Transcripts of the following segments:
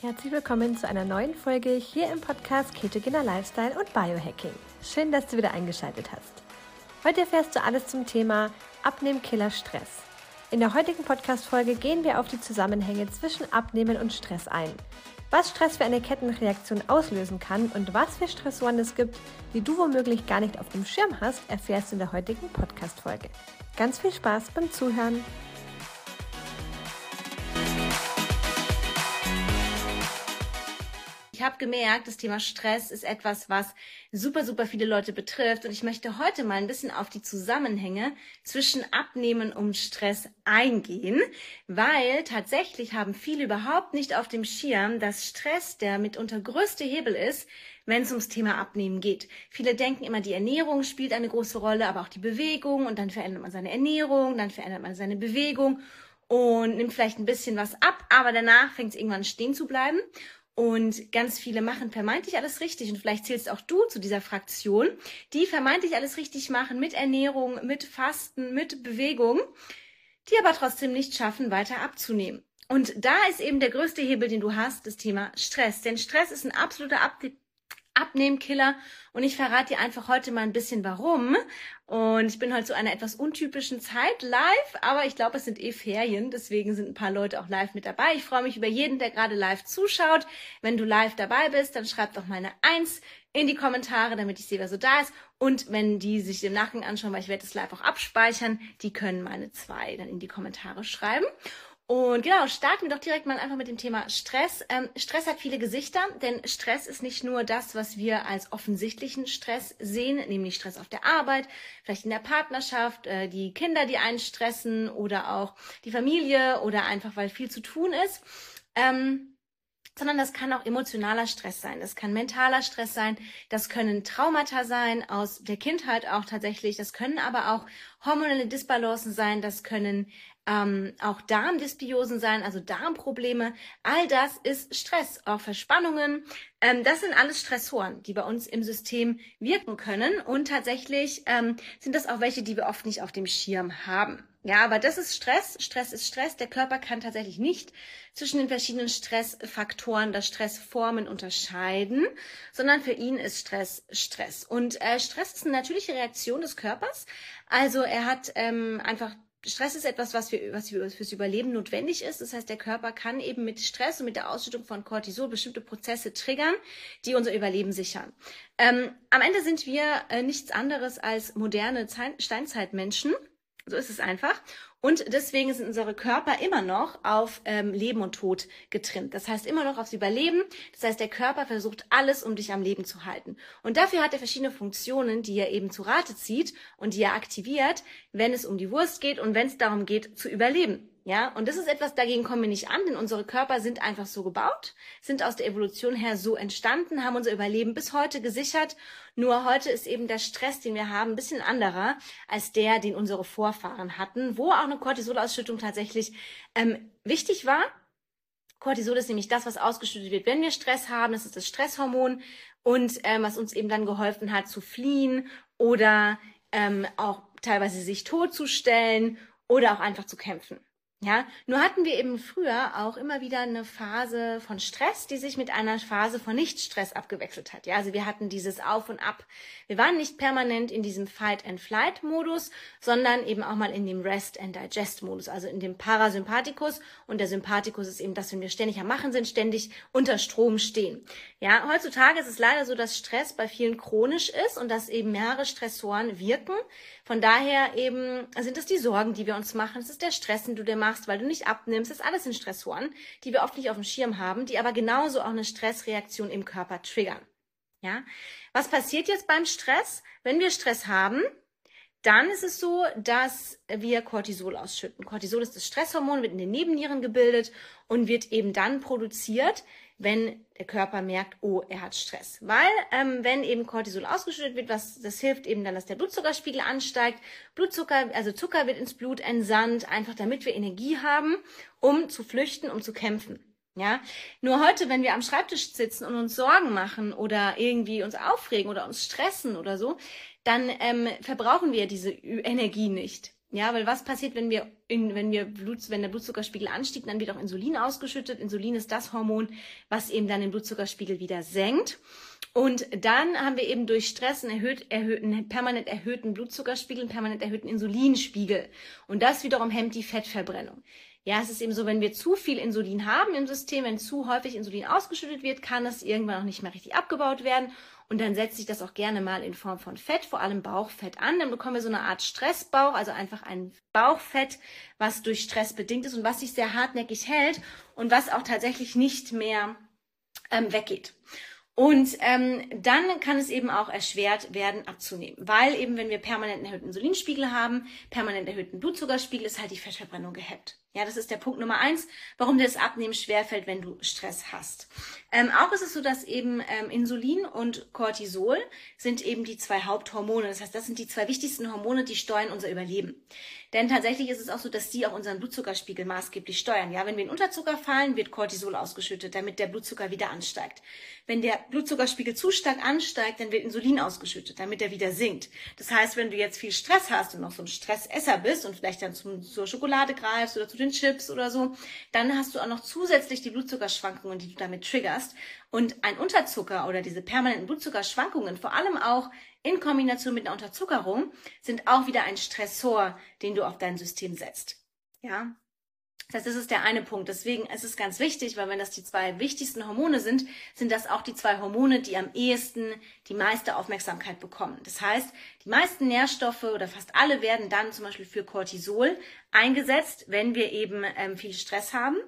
Herzlich willkommen zu einer neuen Folge hier im Podcast Ketogener Lifestyle und Biohacking. Schön, dass du wieder eingeschaltet hast. Heute erfährst du alles zum Thema Abnehmkiller Stress. In der heutigen Podcast-Folge gehen wir auf die Zusammenhänge zwischen Abnehmen und Stress ein. Was Stress für eine Kettenreaktion auslösen kann und was für Stressoren es gibt, die du womöglich gar nicht auf dem Schirm hast, erfährst du in der heutigen Podcast-Folge. Ganz viel Spaß beim Zuhören! Ich habe gemerkt, das Thema Stress ist etwas, was super, super viele Leute betrifft. Und ich möchte heute mal ein bisschen auf die Zusammenhänge zwischen Abnehmen und Stress eingehen, weil tatsächlich haben viele überhaupt nicht auf dem Schirm, dass Stress der mitunter größte Hebel ist, wenn es ums Thema Abnehmen geht. Viele denken immer, die Ernährung spielt eine große Rolle, aber auch die Bewegung und dann verändert man seine Ernährung, dann verändert man seine Bewegung und nimmt vielleicht ein bisschen was ab, aber danach fängt es irgendwann stehen zu bleiben. Und ganz viele machen vermeintlich alles richtig. Und vielleicht zählst auch du zu dieser Fraktion, die vermeintlich alles richtig machen mit Ernährung, mit Fasten, mit Bewegung, die aber trotzdem nicht schaffen, weiter abzunehmen. Und da ist eben der größte Hebel, den du hast, das Thema Stress. Denn Stress ist ein absoluter Ab Abnehmkiller. Und ich verrate dir einfach heute mal ein bisschen warum. Und ich bin heute zu einer etwas untypischen Zeit live, aber ich glaube, es sind eh Ferien, deswegen sind ein paar Leute auch live mit dabei. Ich freue mich über jeden, der gerade live zuschaut. Wenn du live dabei bist, dann schreib doch mal eine Eins in die Kommentare, damit ich sehe, wer so da ist. Und wenn die sich im Nachgang anschauen, weil ich werde das live auch abspeichern, die können meine zwei dann in die Kommentare schreiben. Und genau, starten wir doch direkt mal einfach mit dem Thema Stress. Ähm, Stress hat viele Gesichter, denn Stress ist nicht nur das, was wir als offensichtlichen Stress sehen, nämlich Stress auf der Arbeit, vielleicht in der Partnerschaft, äh, die Kinder, die einen stressen oder auch die Familie oder einfach, weil viel zu tun ist. Ähm, sondern das kann auch emotionaler Stress sein, das kann mentaler Stress sein, das können Traumata sein aus der Kindheit auch tatsächlich, das können aber auch hormonelle Disbalancen sein, das können ähm, auch Darmdysbiosen sein, also Darmprobleme. All das ist Stress, auch Verspannungen. Ähm, das sind alles Stressoren, die bei uns im System wirken können. Und tatsächlich ähm, sind das auch welche, die wir oft nicht auf dem Schirm haben. Ja, aber das ist Stress. Stress ist Stress. Der Körper kann tatsächlich nicht zwischen den verschiedenen Stressfaktoren, der Stressformen unterscheiden, sondern für ihn ist Stress Stress. Und äh, Stress ist eine natürliche Reaktion des Körpers. Also er hat ähm, einfach Stress ist etwas, was, für, was fürs Überleben notwendig ist. Das heißt, der Körper kann eben mit Stress und mit der Ausschüttung von Cortisol bestimmte Prozesse triggern, die unser Überleben sichern. Ähm, am Ende sind wir äh, nichts anderes als moderne Steinzeitmenschen. So ist es einfach. Und deswegen sind unsere Körper immer noch auf ähm, Leben und Tod getrimmt. Das heißt immer noch aufs Überleben. Das heißt, der Körper versucht alles, um dich am Leben zu halten. Und dafür hat er verschiedene Funktionen, die er eben zu Rate zieht und die er aktiviert, wenn es um die Wurst geht und wenn es darum geht, zu überleben. Ja, und das ist etwas, dagegen kommen wir nicht an, denn unsere Körper sind einfach so gebaut, sind aus der Evolution her so entstanden, haben unser Überleben bis heute gesichert. Nur heute ist eben der Stress, den wir haben, ein bisschen anderer als der, den unsere Vorfahren hatten, wo auch eine Cortisolausschüttung tatsächlich ähm, wichtig war. Cortisol ist nämlich das, was ausgeschüttet wird, wenn wir Stress haben. Das ist das Stresshormon und ähm, was uns eben dann geholfen hat zu fliehen oder ähm, auch teilweise sich totzustellen oder auch einfach zu kämpfen. Ja, nur hatten wir eben früher auch immer wieder eine Phase von Stress, die sich mit einer Phase von Nicht-Stress abgewechselt hat. Ja, also wir hatten dieses Auf und Ab. Wir waren nicht permanent in diesem Fight-and-Flight-Modus, sondern eben auch mal in dem Rest-and-Digest-Modus, also in dem Parasympathikus. Und der Sympathikus ist eben das, wenn wir ständig am Machen sind, ständig unter Strom stehen. Ja, heutzutage ist es leider so, dass Stress bei vielen chronisch ist und dass eben mehrere Stressoren wirken. Von daher eben sind es die Sorgen, die wir uns machen. Es ist der Stress, den du dir machst, weil du nicht abnimmst. Das alles in Stressoren, die wir oft nicht auf dem Schirm haben, die aber genauso auch eine Stressreaktion im Körper triggern. Ja? Was passiert jetzt beim Stress? Wenn wir Stress haben, dann ist es so, dass wir Cortisol ausschütten. Cortisol ist das Stresshormon, wird in den Nebennieren gebildet und wird eben dann produziert, wenn der Körper merkt, oh, er hat Stress. Weil ähm, wenn eben Cortisol ausgeschüttet wird, was das hilft eben dann, dass der Blutzuckerspiegel ansteigt. Blutzucker, also Zucker wird ins Blut entsandt, einfach damit wir Energie haben, um zu flüchten, um zu kämpfen. Ja, nur heute, wenn wir am Schreibtisch sitzen und uns Sorgen machen oder irgendwie uns aufregen oder uns stressen oder so, dann ähm, verbrauchen wir diese Energie nicht. Ja, weil was passiert, wenn wir, in, wenn wir Blut, wenn der Blutzuckerspiegel anstieg, dann wird auch Insulin ausgeschüttet. Insulin ist das Hormon, was eben dann den Blutzuckerspiegel wieder senkt. Und dann haben wir eben durch Stress einen, erhöht, erhöhten, permanent erhöhten Blutzuckerspiegel, einen permanent erhöhten Insulinspiegel. Und das wiederum hemmt die Fettverbrennung. Ja, es ist eben so, wenn wir zu viel Insulin haben im System, wenn zu häufig Insulin ausgeschüttet wird, kann es irgendwann auch nicht mehr richtig abgebaut werden. Und dann setzt sich das auch gerne mal in Form von Fett, vor allem Bauchfett an. Dann bekommen wir so eine Art Stressbauch, also einfach ein Bauchfett, was durch Stress bedingt ist und was sich sehr hartnäckig hält und was auch tatsächlich nicht mehr ähm, weggeht. Und ähm, dann kann es eben auch erschwert werden, abzunehmen. Weil eben, wenn wir permanent erhöhten Insulinspiegel haben, permanent erhöhten Blutzuckerspiegel, ist halt die Fettverbrennung gehemmt. Ja, das ist der Punkt Nummer eins, warum dir das Abnehmen schwerfällt, wenn du Stress hast. Ähm, auch ist es so, dass eben ähm, Insulin und Cortisol sind eben die zwei Haupthormone. Das heißt, das sind die zwei wichtigsten Hormone, die steuern unser Überleben. Denn tatsächlich ist es auch so, dass die auch unseren Blutzuckerspiegel maßgeblich steuern. Ja, wenn wir in Unterzucker fallen, wird Cortisol ausgeschüttet, damit der Blutzucker wieder ansteigt. Wenn der Blutzuckerspiegel zu stark ansteigt, dann wird Insulin ausgeschüttet, damit er wieder sinkt. Das heißt, wenn du jetzt viel Stress hast und noch so ein Stressesser bist und vielleicht dann zum, zur Schokolade greifst oder zu den Chips oder so, dann hast du auch noch zusätzlich die Blutzuckerschwankungen, die du damit triggerst. Und ein Unterzucker oder diese permanenten Blutzuckerschwankungen, vor allem auch in Kombination mit einer Unterzuckerung sind auch wieder ein Stressor, den du auf dein System setzt. Ja. Das heißt, das ist der eine Punkt. Deswegen ist es ganz wichtig, weil wenn das die zwei wichtigsten Hormone sind, sind das auch die zwei Hormone, die am ehesten die meiste Aufmerksamkeit bekommen. Das heißt, die meisten Nährstoffe oder fast alle werden dann zum Beispiel für Cortisol eingesetzt, wenn wir eben ähm, viel Stress haben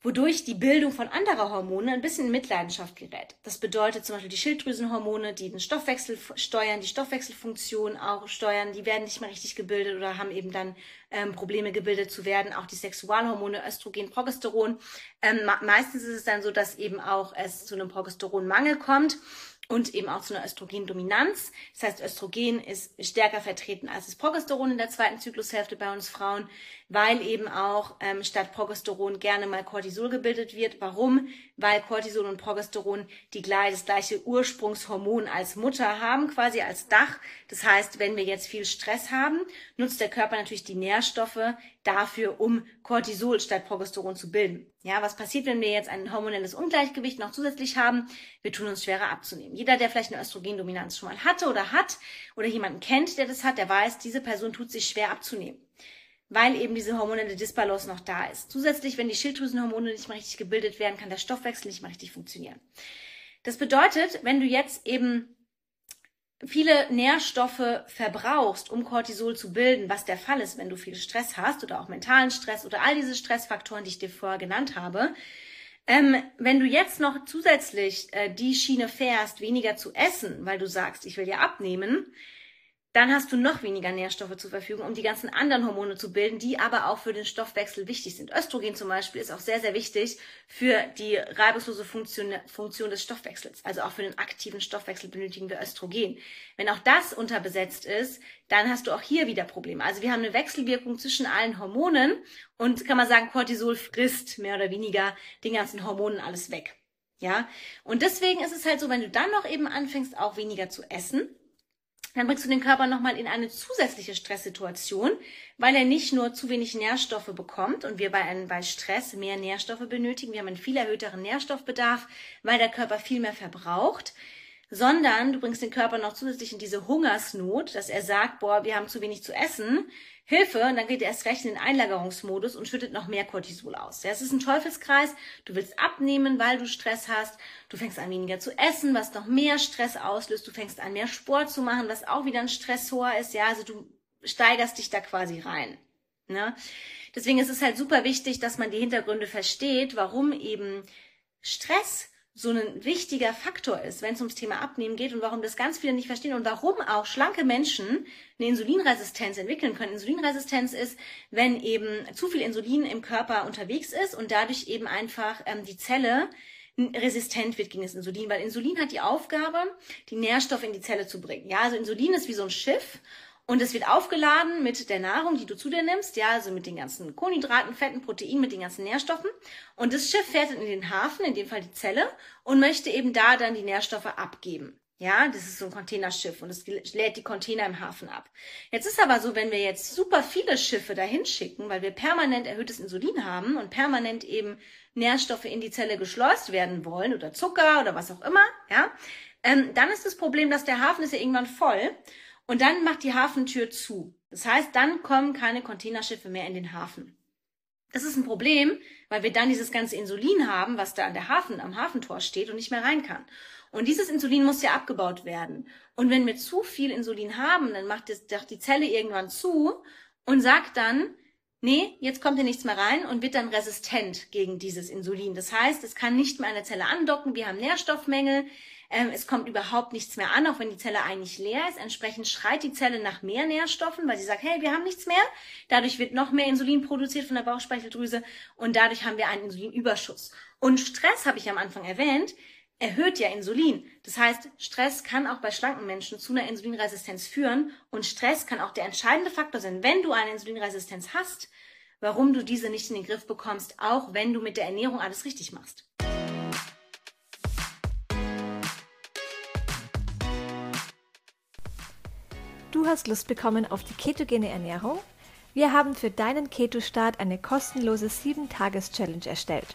wodurch die Bildung von anderer Hormone ein bisschen in Mitleidenschaft gerät. Das bedeutet zum Beispiel die Schilddrüsenhormone, die den Stoffwechsel steuern, die Stoffwechselfunktion auch steuern, die werden nicht mehr richtig gebildet oder haben eben dann ähm, Probleme gebildet zu werden. Auch die Sexualhormone Östrogen, Progesteron. Ähm, meistens ist es dann so, dass eben auch es zu einem Progesteronmangel kommt und eben auch zu einer Östrogendominanz. Das heißt, Östrogen ist stärker vertreten als das Progesteron in der zweiten Zyklushälfte bei uns Frauen, weil eben auch ähm, statt Progesteron gerne mal Cortisol gebildet wird. Warum? Weil Cortisol und Progesteron die gleich, das gleiche Ursprungshormon als Mutter haben, quasi als Dach. Das heißt, wenn wir jetzt viel Stress haben, nutzt der Körper natürlich die Nährstoffe dafür, um Cortisol statt Progesteron zu bilden. Ja, was passiert, wenn wir jetzt ein hormonelles Ungleichgewicht noch zusätzlich haben? Wir tun uns schwerer abzunehmen. Jeder, der vielleicht eine Östrogendominanz schon mal hatte oder hat oder jemanden kennt, der das hat, der weiß, diese Person tut sich schwer abzunehmen weil eben diese hormonelle Disbalance noch da ist. Zusätzlich, wenn die Schilddrüsenhormone nicht mehr richtig gebildet werden, kann der Stoffwechsel nicht mehr richtig funktionieren. Das bedeutet, wenn du jetzt eben viele Nährstoffe verbrauchst, um Cortisol zu bilden, was der Fall ist, wenn du viel Stress hast oder auch mentalen Stress oder all diese Stressfaktoren, die ich dir vorher genannt habe, ähm, wenn du jetzt noch zusätzlich äh, die Schiene fährst, weniger zu essen, weil du sagst, ich will ja abnehmen, dann hast du noch weniger Nährstoffe zur Verfügung, um die ganzen anderen Hormone zu bilden, die aber auch für den Stoffwechsel wichtig sind. Östrogen zum Beispiel ist auch sehr, sehr wichtig für die reibungslose Funktion, Funktion des Stoffwechsels. Also auch für den aktiven Stoffwechsel benötigen wir Östrogen. Wenn auch das unterbesetzt ist, dann hast du auch hier wieder Probleme. Also wir haben eine Wechselwirkung zwischen allen Hormonen und kann man sagen, Cortisol frisst mehr oder weniger den ganzen Hormonen alles weg. Ja, und deswegen ist es halt so, wenn du dann noch eben anfängst, auch weniger zu essen, dann bringst du den Körper nochmal in eine zusätzliche Stresssituation, weil er nicht nur zu wenig Nährstoffe bekommt und wir bei, einem, bei Stress mehr Nährstoffe benötigen, wir haben einen viel erhöhteren Nährstoffbedarf, weil der Körper viel mehr verbraucht, sondern du bringst den Körper noch zusätzlich in diese Hungersnot, dass er sagt, boah, wir haben zu wenig zu essen, Hilfe, und dann geht er erst recht in den Einlagerungsmodus und schüttet noch mehr Cortisol aus. Ja, es ist ein Teufelskreis. Du willst abnehmen, weil du Stress hast. Du fängst an weniger zu essen, was noch mehr Stress auslöst. Du fängst an mehr Sport zu machen, was auch wieder ein Stressor ist. Ja, also du steigerst dich da quasi rein. Ne? Deswegen ist es halt super wichtig, dass man die Hintergründe versteht, warum eben Stress so ein wichtiger Faktor ist, wenn es ums Thema Abnehmen geht und warum das ganz viele nicht verstehen und warum auch schlanke Menschen eine Insulinresistenz entwickeln können. Insulinresistenz ist, wenn eben zu viel Insulin im Körper unterwegs ist und dadurch eben einfach ähm, die Zelle resistent wird gegen das Insulin, weil Insulin hat die Aufgabe, die Nährstoffe in die Zelle zu bringen. Ja, also Insulin ist wie so ein Schiff und es wird aufgeladen mit der Nahrung, die du zu dir nimmst, ja, also mit den ganzen Kohlenhydraten, Fetten, Proteinen, mit den ganzen Nährstoffen. Und das Schiff fährt in den Hafen, in dem Fall die Zelle, und möchte eben da dann die Nährstoffe abgeben. Ja, das ist so ein Containerschiff und es lädt die Container im Hafen ab. Jetzt ist aber so, wenn wir jetzt super viele Schiffe dahin schicken, weil wir permanent erhöhtes Insulin haben und permanent eben Nährstoffe in die Zelle geschleust werden wollen oder Zucker oder was auch immer, ja, ähm, dann ist das Problem, dass der Hafen ist ja irgendwann voll und dann macht die Hafentür zu. Das heißt, dann kommen keine Containerschiffe mehr in den Hafen. Das ist ein Problem, weil wir dann dieses ganze Insulin haben, was da an der Hafen, am Hafentor steht und nicht mehr rein kann. Und dieses Insulin muss ja abgebaut werden. Und wenn wir zu viel Insulin haben, dann macht das, doch die Zelle irgendwann zu und sagt dann, nee, jetzt kommt hier nichts mehr rein und wird dann resistent gegen dieses Insulin. Das heißt, es kann nicht mehr an der Zelle andocken, wir haben Nährstoffmängel, ähm, es kommt überhaupt nichts mehr an, auch wenn die Zelle eigentlich leer ist. Entsprechend schreit die Zelle nach mehr Nährstoffen, weil sie sagt, hey, wir haben nichts mehr. Dadurch wird noch mehr Insulin produziert von der Bauchspeicheldrüse und dadurch haben wir einen Insulinüberschuss. Und Stress, habe ich am Anfang erwähnt, erhöht ja Insulin. Das heißt, Stress kann auch bei schlanken Menschen zu einer Insulinresistenz führen und Stress kann auch der entscheidende Faktor sein, wenn du eine Insulinresistenz hast, warum du diese nicht in den Griff bekommst, auch wenn du mit der Ernährung alles richtig machst. Du hast Lust bekommen auf die ketogene Ernährung? Wir haben für deinen Keto-Start eine kostenlose 7-Tages-Challenge erstellt.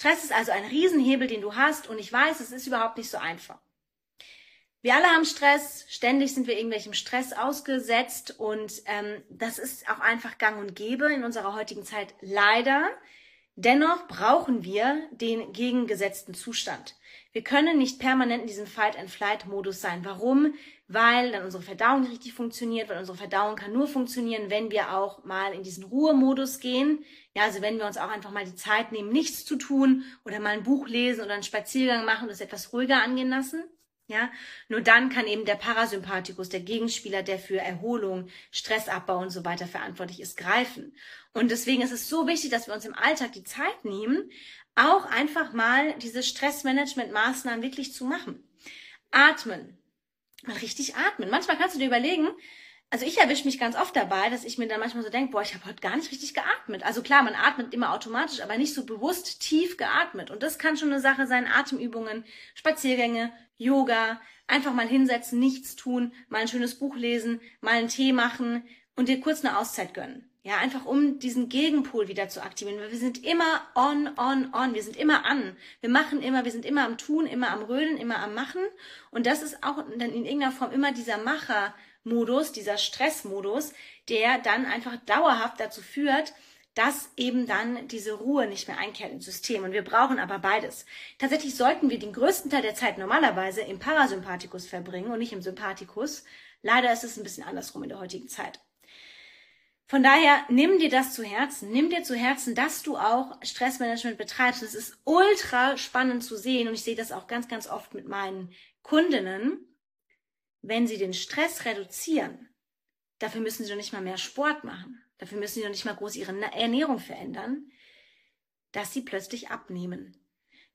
Stress ist also ein Riesenhebel, den du hast und ich weiß, es ist überhaupt nicht so einfach. Wir alle haben Stress, ständig sind wir irgendwelchem Stress ausgesetzt und ähm, das ist auch einfach gang und gäbe in unserer heutigen Zeit leider. Dennoch brauchen wir den gegengesetzten Zustand. Wir können nicht permanent in diesem Fight-and-Flight-Modus sein. Warum? Weil dann unsere Verdauung nicht richtig funktioniert, weil unsere Verdauung kann nur funktionieren, wenn wir auch mal in diesen Ruhemodus gehen. Ja, also wenn wir uns auch einfach mal die Zeit nehmen, nichts zu tun oder mal ein Buch lesen oder einen Spaziergang machen und es etwas ruhiger angehen lassen. Ja, nur dann kann eben der Parasympathikus, der Gegenspieler, der für Erholung, Stressabbau und so weiter verantwortlich ist, greifen. Und deswegen ist es so wichtig, dass wir uns im Alltag die Zeit nehmen, auch einfach mal diese Stressmanagement-Maßnahmen wirklich zu machen. Atmen. Mal richtig atmen. Manchmal kannst du dir überlegen, also ich erwische mich ganz oft dabei, dass ich mir dann manchmal so denke, boah, ich habe heute gar nicht richtig geatmet. Also klar, man atmet immer automatisch, aber nicht so bewusst tief geatmet. Und das kann schon eine Sache sein, Atemübungen, Spaziergänge, Yoga, einfach mal hinsetzen, nichts tun, mal ein schönes Buch lesen, mal einen Tee machen und dir kurz eine Auszeit gönnen. Ja, einfach um diesen Gegenpol wieder zu aktivieren. Wir sind immer on, on, on. Wir sind immer an. Wir machen immer, wir sind immer am Tun, immer am Rödeln, immer am Machen. Und das ist auch dann in irgendeiner Form immer dieser Macher-Modus, dieser Stressmodus, der dann einfach dauerhaft dazu führt, dass eben dann diese Ruhe nicht mehr einkehrt ins System. Und wir brauchen aber beides. Tatsächlich sollten wir den größten Teil der Zeit normalerweise im Parasympathikus verbringen und nicht im Sympathikus. Leider ist es ein bisschen andersrum in der heutigen Zeit. Von daher nimm dir das zu Herzen. Nimm dir zu Herzen, dass du auch Stressmanagement betreibst. Es ist ultra spannend zu sehen und ich sehe das auch ganz, ganz oft mit meinen Kundinnen. Wenn sie den Stress reduzieren, dafür müssen sie doch nicht mal mehr Sport machen. Dafür müssen sie doch nicht mal groß ihre Ernährung verändern, dass sie plötzlich abnehmen.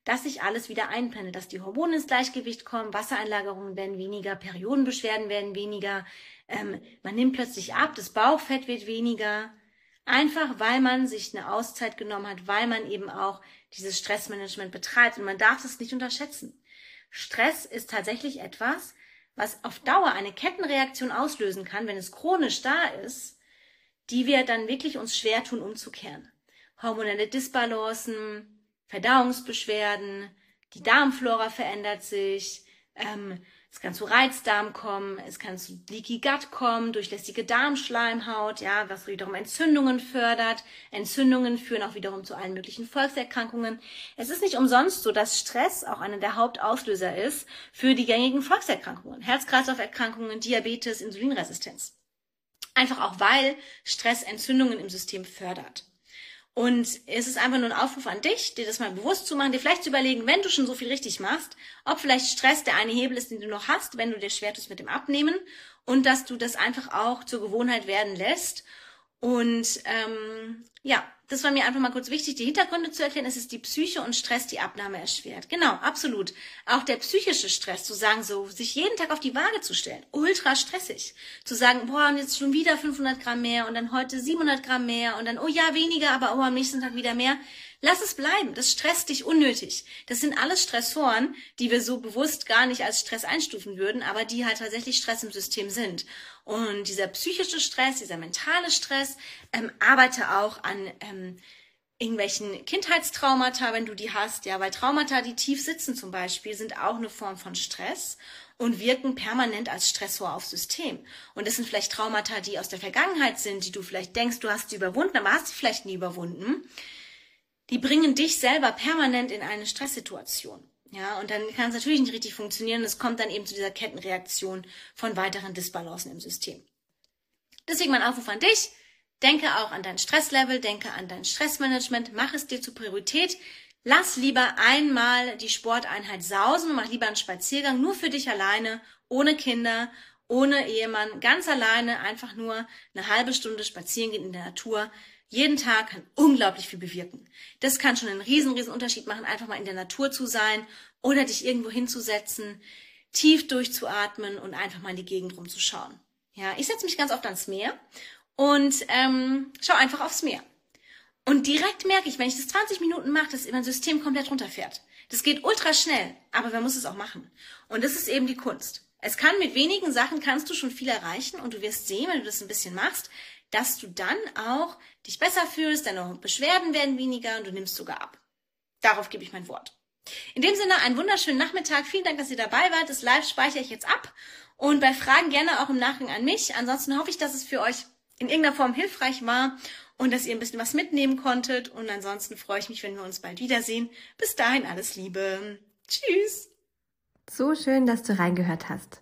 Dass sich alles wieder einpendelt, dass die Hormone ins Gleichgewicht kommen, Wassereinlagerungen werden weniger, Periodenbeschwerden werden weniger, ähm, man nimmt plötzlich ab, das Bauchfett wird weniger, einfach weil man sich eine Auszeit genommen hat, weil man eben auch dieses Stressmanagement betreibt. Und man darf das nicht unterschätzen. Stress ist tatsächlich etwas, was auf Dauer eine Kettenreaktion auslösen kann, wenn es chronisch da ist, die wir dann wirklich uns schwer tun umzukehren. Hormonelle Disbalancen, Verdauungsbeschwerden, die Darmflora verändert sich, ähm, es kann zu Reizdarm kommen, es kann zu Leaky Gut kommen, durchlässige Darmschleimhaut, ja, was wiederum Entzündungen fördert. Entzündungen führen auch wiederum zu allen möglichen Volkserkrankungen. Es ist nicht umsonst so, dass Stress auch einer der Hauptauslöser ist für die gängigen Volkserkrankungen. Herz-Kreislauf-Erkrankungen, Diabetes, Insulinresistenz. Einfach auch, weil Stress Entzündungen im System fördert. Und es ist einfach nur ein Aufruf an dich, dir das mal bewusst zu machen, dir vielleicht zu überlegen, wenn du schon so viel richtig machst, ob vielleicht Stress der eine Hebel ist, den du noch hast, wenn du dir schwer tust mit dem Abnehmen und dass du das einfach auch zur Gewohnheit werden lässt. Und ähm, ja, das war mir einfach mal kurz wichtig, die Hintergründe zu erklären. Es ist die Psyche und Stress, die Abnahme erschwert. Genau, absolut. Auch der psychische Stress, zu sagen, so, sich jeden Tag auf die Waage zu stellen, ultra stressig. Zu sagen, boah, und jetzt schon wieder 500 Gramm mehr und dann heute 700 Gramm mehr und dann, oh ja, weniger, aber oh, am nächsten Tag wieder mehr. Lass es bleiben. Das stresst dich unnötig. Das sind alles Stressoren, die wir so bewusst gar nicht als Stress einstufen würden, aber die halt tatsächlich Stress im System sind. Und dieser psychische Stress, dieser mentale Stress, ähm, arbeite auch an ähm, irgendwelchen Kindheitstraumata, wenn du die hast, ja, weil Traumata, die tief sitzen zum Beispiel, sind auch eine Form von Stress und wirken permanent als Stressor aufs System. Und das sind vielleicht Traumata, die aus der Vergangenheit sind, die du vielleicht denkst, du hast sie überwunden, aber hast sie vielleicht nie überwunden die bringen dich selber permanent in eine Stresssituation. Ja, und dann kann es natürlich nicht richtig funktionieren. Es kommt dann eben zu dieser Kettenreaktion von weiteren Disbalancen im System. Deswegen mein Aufruf an dich. Denke auch an dein Stresslevel, denke an dein Stressmanagement, mach es dir zur Priorität. Lass lieber einmal die Sporteinheit sausen und mach lieber einen Spaziergang nur für dich alleine, ohne Kinder, ohne Ehemann, ganz alleine, einfach nur eine halbe Stunde spazieren gehen in der Natur jeden Tag kann unglaublich viel bewirken. Das kann schon einen riesen, riesen Unterschied machen, einfach mal in der Natur zu sein oder dich irgendwo hinzusetzen, tief durchzuatmen und einfach mal in die Gegend rumzuschauen. Ja, ich setze mich ganz oft ans Meer und ähm, schau einfach aufs Meer. Und direkt merke ich, wenn ich das 20 Minuten mache, dass mein System komplett runterfährt. Das geht ultra schnell, aber man muss es auch machen. Und das ist eben die Kunst. Es kann mit wenigen Sachen kannst du schon viel erreichen und du wirst sehen, wenn du das ein bisschen machst, dass du dann auch dich besser fühlst, deine Beschwerden werden weniger und du nimmst sogar ab. Darauf gebe ich mein Wort. In dem Sinne, einen wunderschönen Nachmittag. Vielen Dank, dass ihr dabei wart. Das Live speichere ich jetzt ab. Und bei Fragen gerne auch im Nachgang an mich. Ansonsten hoffe ich, dass es für euch in irgendeiner Form hilfreich war und dass ihr ein bisschen was mitnehmen konntet. Und ansonsten freue ich mich, wenn wir uns bald wiedersehen. Bis dahin alles Liebe. Tschüss. So schön, dass du reingehört hast.